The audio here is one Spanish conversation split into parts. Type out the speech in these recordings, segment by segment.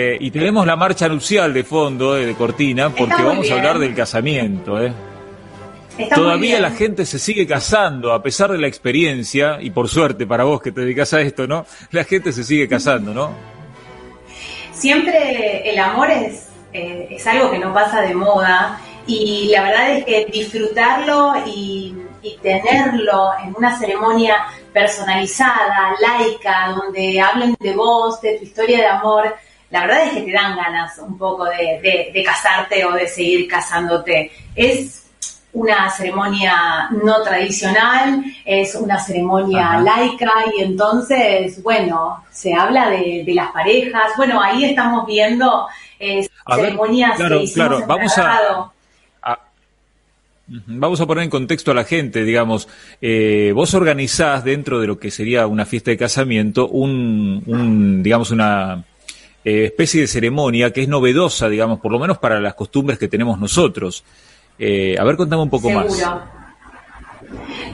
Eh, y tenemos la marcha nupcial de fondo, de cortina, porque vamos a hablar del casamiento. ¿eh? Todavía la gente se sigue casando, a pesar de la experiencia, y por suerte para vos que te dedicas a esto, ¿no? La gente se sigue casando, ¿no? Siempre el amor es, eh, es algo que no pasa de moda y la verdad es que disfrutarlo y, tenerlo en una ceremonia personalizada, laica, donde hablen de vos, de tu historia de amor, la verdad es que te dan ganas un poco de, de casarte o de seguir casándote. Es una ceremonia no tradicional, es una ceremonia laica y entonces, bueno, se habla de, las parejas. Bueno, ahí estamos viendo eh, ceremonias claro, claro. Vamos a, Vamos a poner en contexto a la gente, digamos, eh, vos organizás dentro de lo que sería una fiesta de casamiento un, digamos, una eh, especie de ceremonia que es novedosa, digamos, por lo menos para las costumbres que tenemos nosotros. Eh, a ver, contame un poco más.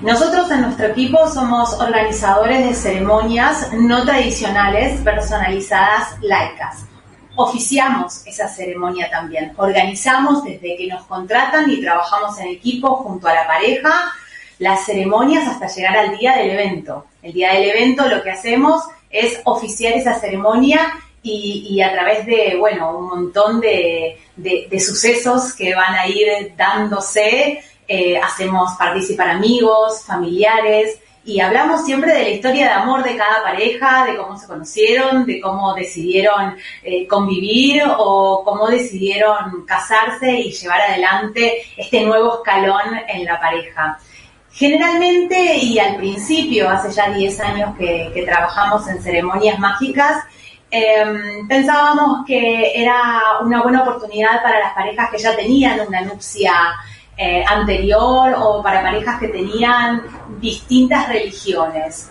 Nosotros en nuestro equipo somos organizadores de ceremonias no tradicionales, personalizadas, laicas. Oficiamos esa ceremonia también. Organizamos desde que nos contratan y trabajamos en equipo junto a la pareja las ceremonias hasta llegar al día del evento. El día del evento lo que hacemos es oficiar esa ceremonia y, a través de, bueno, un montón de, sucesos que van a ir dándose, eh, hacemos participar amigos, familiares, y hablamos siempre de la historia de amor de cada pareja, de cómo se conocieron, de cómo decidieron eh, convivir o cómo decidieron casarse y llevar adelante este nuevo escalón en la pareja. Generalmente y al principio, hace ya 10 años que trabajamos en ceremonias mágicas, Em, pensábamos que era una buena oportunidad para las parejas que ya tenían una nupcia eh, anterior o para parejas que tenían distintas religiones.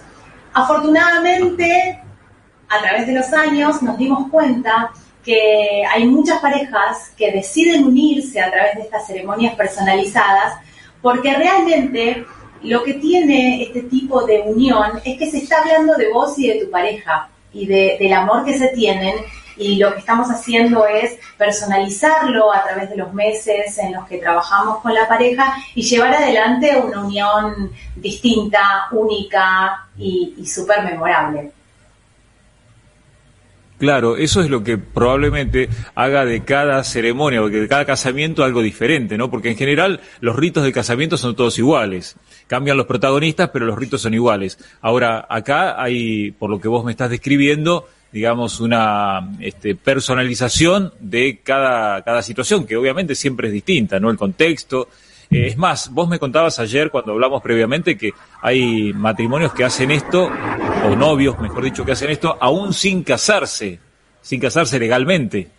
Afortunadamente, a través de los años nos dimos cuenta que hay muchas parejas que deciden unirse a través de estas ceremonias personalizadas porque realmente lo que tiene este tipo de unión es que se está hablando de vos y de tu pareja y del amor que se tienen y lo que estamos haciendo es personalizarlo a través de los meses en los que trabajamos con la pareja y llevar adelante una unión distinta, única y, y súper memorable. Claro, eso es lo que probablemente haga de cada ceremonia o de cada casamiento algo diferente, ¿no? Porque en general los ritos de casamiento son todos iguales. Cambian los protagonistas, pero los ritos son iguales. Ahora, acá hay, por lo que vos me estás describiendo, digamos, una este, personalización de cada, cada situación, que obviamente siempre es distinta, ¿no? El contexto, eh, es más, vos me contabas ayer cuando hablamos previamente que hay matrimonios que hacen esto, o novios, mejor dicho, que hacen esto, aún sin casarse, sin casarse legalmente.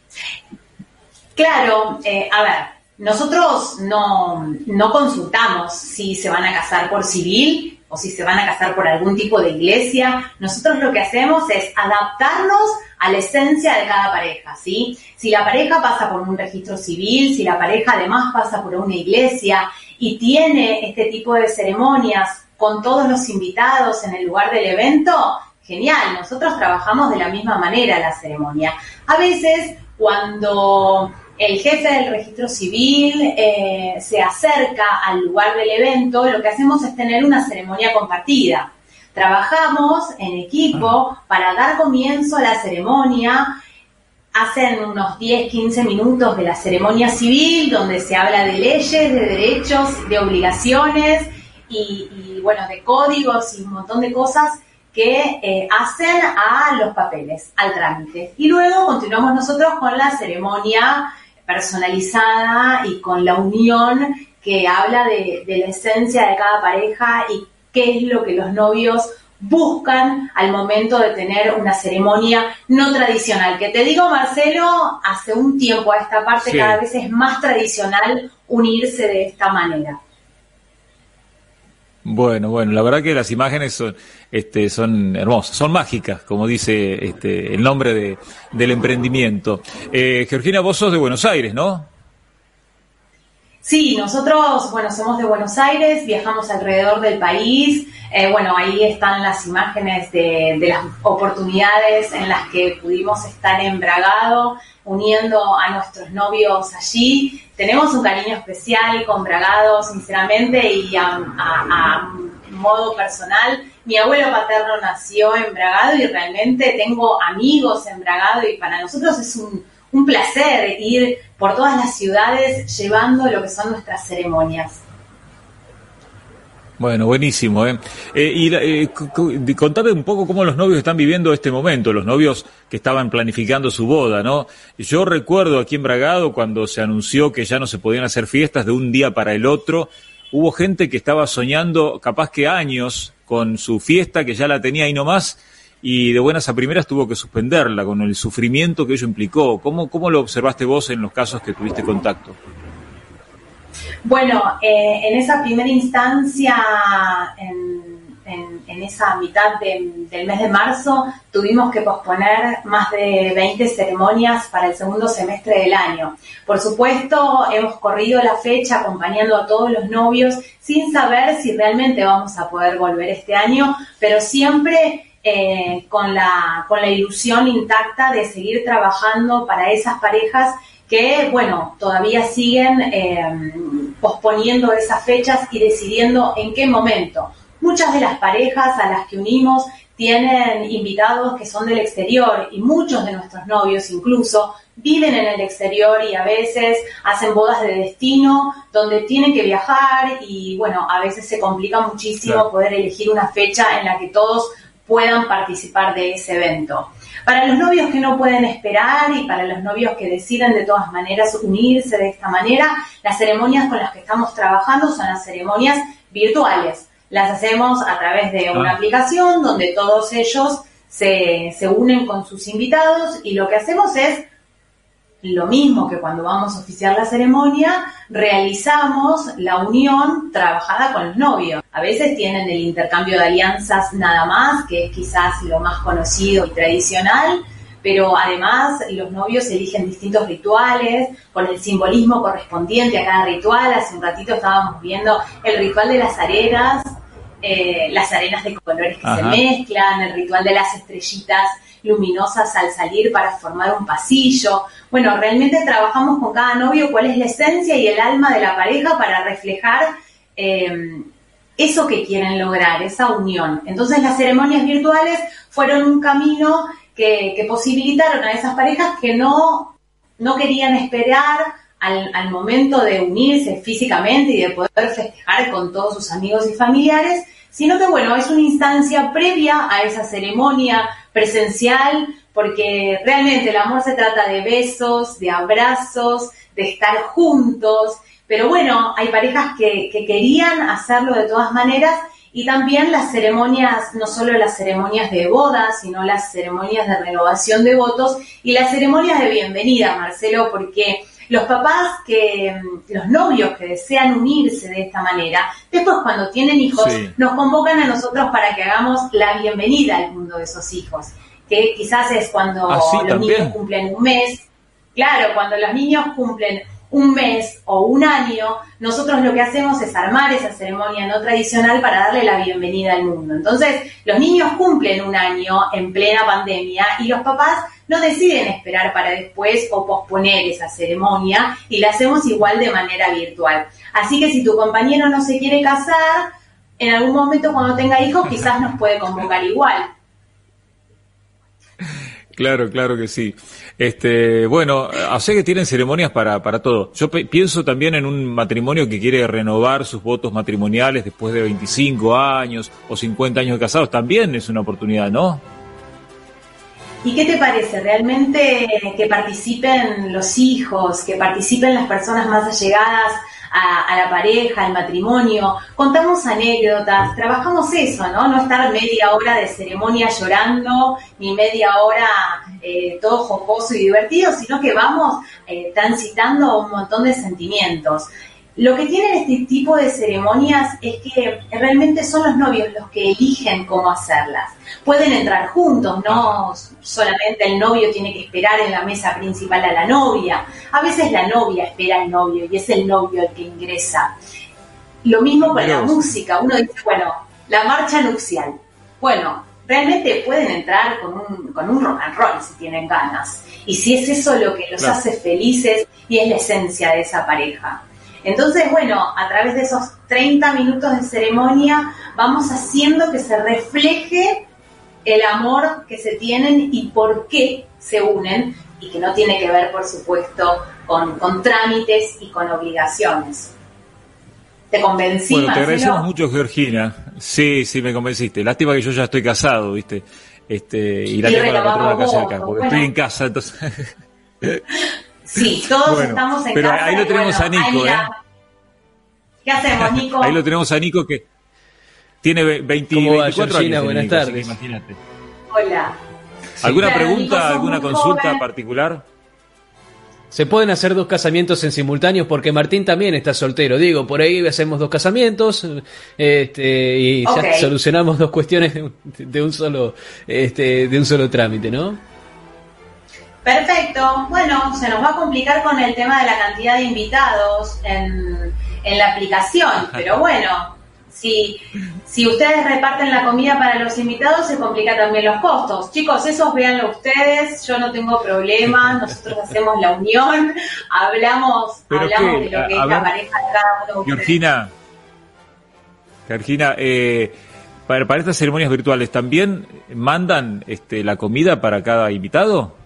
Claro, eh, a ver, nosotros no, no consultamos si se van a casar por civil o si se van a casar por algún tipo de iglesia. Nosotros lo que hacemos es adaptarnos a la esencia de cada pareja, ¿sí? Si la pareja pasa por un registro civil, si la pareja además pasa por una iglesia y tiene este tipo de ceremonias con todos los invitados en el lugar del evento, genial, nosotros trabajamos de la misma manera la ceremonia. A veces cuando el jefe del registro civil eh, se acerca al lugar del evento, lo que hacemos es tener una ceremonia compartida. Trabajamos en equipo ah. para dar comienzo a la ceremonia. Hacen unos 10, 15 minutos de la ceremonia civil donde se habla de leyes, de derechos, de obligaciones y, bueno, de códigos y un montón de cosas que eh, hacen a los papeles, al trámite. Y luego continuamos nosotros con la ceremonia personalizada y con la unión que habla de, de la esencia de cada pareja y qué es lo que los novios buscan al momento de tener una ceremonia no tradicional. Que te digo, Marcelo, hace un tiempo a esta parte cada vez es más tradicional unirse de esta manera. Bueno, bueno, la verdad que las imágenes son, este, son hermosas, son mágicas, como dice este, el nombre de, del emprendimiento. Eh, Georgina, vos sos de Buenos Aires, ¿no? Sí, nosotros, bueno, somos de Buenos Aires, viajamos alrededor del país. Eh, bueno, ahí están las imágenes de, las oportunidades en las que pudimos estar en Bragado, uniendo a nuestros novios allí. Tenemos un cariño especial con Bragado, sinceramente, y a, a modo personal. Mi abuelo paterno nació en Bragado y realmente tengo amigos en Bragado y para nosotros es un un placer ir por todas las ciudades llevando lo que son nuestras ceremonias. Bueno, buenísimo. ¿eh? Eh, y eh, contame un poco cómo los novios están viviendo este momento, los novios que estaban planificando su boda, ¿no? Yo recuerdo aquí en Bragado cuando se anunció que ya no se podían hacer fiestas de un día para el otro, hubo gente que estaba soñando capaz que años con su fiesta, que ya la tenía ahí nomás, y de buenas a primeras tuvo que suspenderla con el sufrimiento que ello implicó. ¿Cómo, cómo lo observaste vos en los casos que tuviste contacto? Bueno, eh, en esa primera instancia, en, en, esa mitad del mes de marzo, tuvimos que posponer más de 20 ceremonias para el segundo semestre del año. Por supuesto, hemos corrido la fecha acompañando a todos los novios sin saber si realmente vamos a poder volver este año, pero siempre eh, con, la, con la ilusión intacta de seguir trabajando para esas parejas que, bueno, todavía siguen eh, posponiendo esas fechas y decidiendo en qué momento. Muchas de las parejas a las que unimos tienen invitados que son del exterior y muchos de nuestros novios incluso viven en el exterior y a veces hacen bodas de destino donde tienen que viajar y bueno, a veces se complica muchísimo poder elegir una fecha en la que todos puedan participar de ese evento. Para los novios que no pueden esperar y para los novios que deciden de todas maneras unirse de esta manera, las ceremonias con las que estamos trabajando son las ceremonias virtuales. Las hacemos a través de una ah. aplicación donde todos ellos se, se unen con sus invitados y lo que hacemos es lo mismo que cuando vamos a oficiar la ceremonia, realizamos la unión trabajada con los novios. A veces tienen el intercambio de alianzas nada más, que es quizás lo más conocido y tradicional, pero además los novios eligen distintos rituales con el simbolismo correspondiente a cada ritual. Hace un ratito estábamos viendo el ritual de las arenas, eh, las arenas de colores que se mezclan, el ritual de las estrellitas luminosas al salir para formar un pasillo. Bueno, realmente trabajamos con cada novio cuál es la esencia y el alma de la pareja para reflejar eh, eso que quieren lograr, esa unión. Entonces las ceremonias virtuales fueron un camino que, posibilitaron a esas parejas que no, no querían esperar al, momento de unirse físicamente y de poder festejar con todos sus amigos y familiares, sino que bueno, es una instancia previa a esa ceremonia presencial, porque realmente el amor se trata de besos, de abrazos, de estar juntos, pero bueno, hay parejas que, que querían hacerlo de todas maneras y también las ceremonias, no solo las ceremonias de boda, sino las ceremonias de renovación de votos y las ceremonias de bienvenida, Marcelo, porque los papás que, los novios que desean unirse de esta manera, después cuando tienen hijos, nos convocan a nosotros para que hagamos la bienvenida al mundo de esos hijos, que quizás es cuando ah, los niños cumplen un mes, claro, cuando los niños cumplen un mes o un año, nosotros lo que hacemos es armar esa ceremonia no tradicional para darle la bienvenida al mundo. Entonces, los niños cumplen un año en plena pandemia y los papás no deciden esperar para después o posponer esa ceremonia y la hacemos igual de manera virtual. Así que si tu compañero no se quiere casar, en algún momento cuando tenga hijos quizás nos puede convocar igual. Claro, claro que sí. Este, bueno, sé que tienen ceremonias para, para todo. Yo pienso también en un matrimonio que quiere renovar sus votos matrimoniales después de 25 años o 50 años de casados. También es una oportunidad, ¿no? ¿Y qué te parece? ¿Realmente que participen los hijos, que participen las personas más allegadas a, la pareja, al matrimonio? Contamos anécdotas, trabajamos eso, ¿no? No estar media hora de ceremonia llorando, ni media hora eh, todo jocoso y divertido, sino que vamos eh, transitando un montón de sentimientos. Lo que tienen este tipo de ceremonias es que realmente son los novios los que eligen cómo hacerlas. Pueden entrar juntos, no solamente el novio tiene que esperar en la mesa principal a la novia. A veces la novia espera al novio y es el novio el que ingresa. Lo mismo con la música. Uno dice, bueno, la marcha nupcial. Bueno, realmente pueden entrar con un, con un rock and roll si tienen ganas. Y si es eso lo que los hace felices y es la esencia de esa pareja. Entonces, bueno, a través de esos 30 minutos de ceremonia vamos haciendo que se refleje el amor que se tienen y por qué se unen y que no tiene que ver, por supuesto, con, con trámites y con obligaciones. ¿Te convencí? Bueno, te agradecemos mucho, Georgina. Sí, sí, me convenciste. Lástima que yo ya estoy casado, ¿viste? Este, y la tengo la patrona acá cerca, porque estoy en casa, entonces... Sí, todos estamos en pero casa. Pero ahí lo tenemos a Nico, ¿eh? ¿Qué hacemos, Nico? Ahí lo tenemos a Nico que tiene 20, 24 años. Buenas tardes. imagínate. Hola. ¿Alguna pregunta, alguna consulta particular? Se pueden hacer dos casamientos en simultáneo porque Martín también está soltero. Digo, por ahí hacemos dos casamientos este, y ya solucionamos dos cuestiones de un, solo este, de un solo trámite, ¿no? Perfecto. Bueno, se nos va a complicar con el tema de la cantidad de invitados en, en la aplicación, pero bueno, si, si ustedes reparten la comida para los invitados, se complica también los costos. Chicos, esos véanlo ustedes, yo no tengo problema, nosotros hacemos la unión, hablamos, hablamos de lo que es la pareja de cada uno. Georgina, Georgina, eh, para, para, estas ceremonias virtuales, ¿también mandan este, la comida para cada invitado?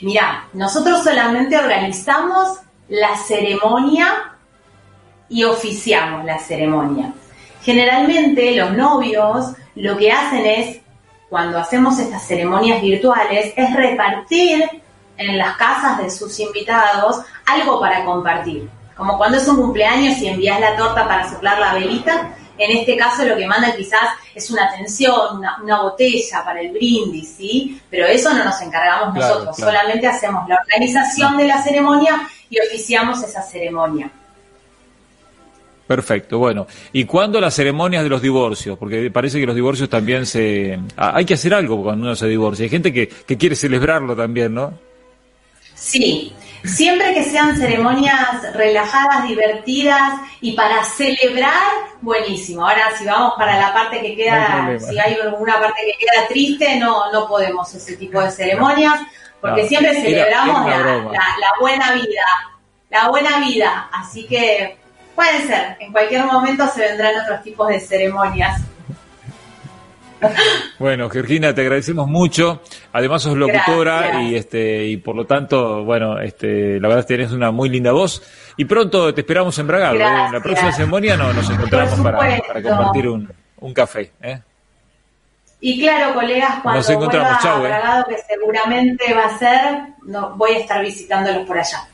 Mira, nosotros solamente organizamos la ceremonia y oficiamos la ceremonia. Generalmente los novios lo que hacen es, cuando hacemos estas ceremonias virtuales, es repartir en las casas de sus invitados algo para compartir. Como cuando es un cumpleaños y envías la torta para soplar la velita, en este caso lo que manda quizás es una atención, una, botella para el brindis, ¿sí? Pero eso no nos encargamos nosotros, solamente hacemos la organización de la ceremonia y oficiamos esa ceremonia. Perfecto, bueno. ¿Y cuándo las ceremonias de los divorcios? Porque parece que los divorcios también se... hay que hacer algo cuando uno se divorcia. Hay gente que, que quiere celebrarlo también, ¿no? Sí, siempre que sean ceremonias relajadas, divertidas y para celebrar, buenísimo. Ahora, si vamos para la parte que queda, si hay alguna parte que queda triste, no, no podemos ese tipo de ceremonias, porque siempre celebramos la buena vida, la buena vida. Así que Puede ser, en cualquier momento se vendrán otros tipos de ceremonias. Bueno, Georgina, te agradecemos mucho. Además sos locutora y este y por lo tanto, bueno, este la verdad es que tienes una muy linda voz y pronto te esperamos en Bragado. ¿eh? En la próxima ceremonia no, nos encontramos para, compartir un, un café. ¿eh? Y claro, colegas, cuando nos encontramos. vuelva Chau, a ¿eh? Bragado, que seguramente va a ser, no, voy a estar visitándolos por allá.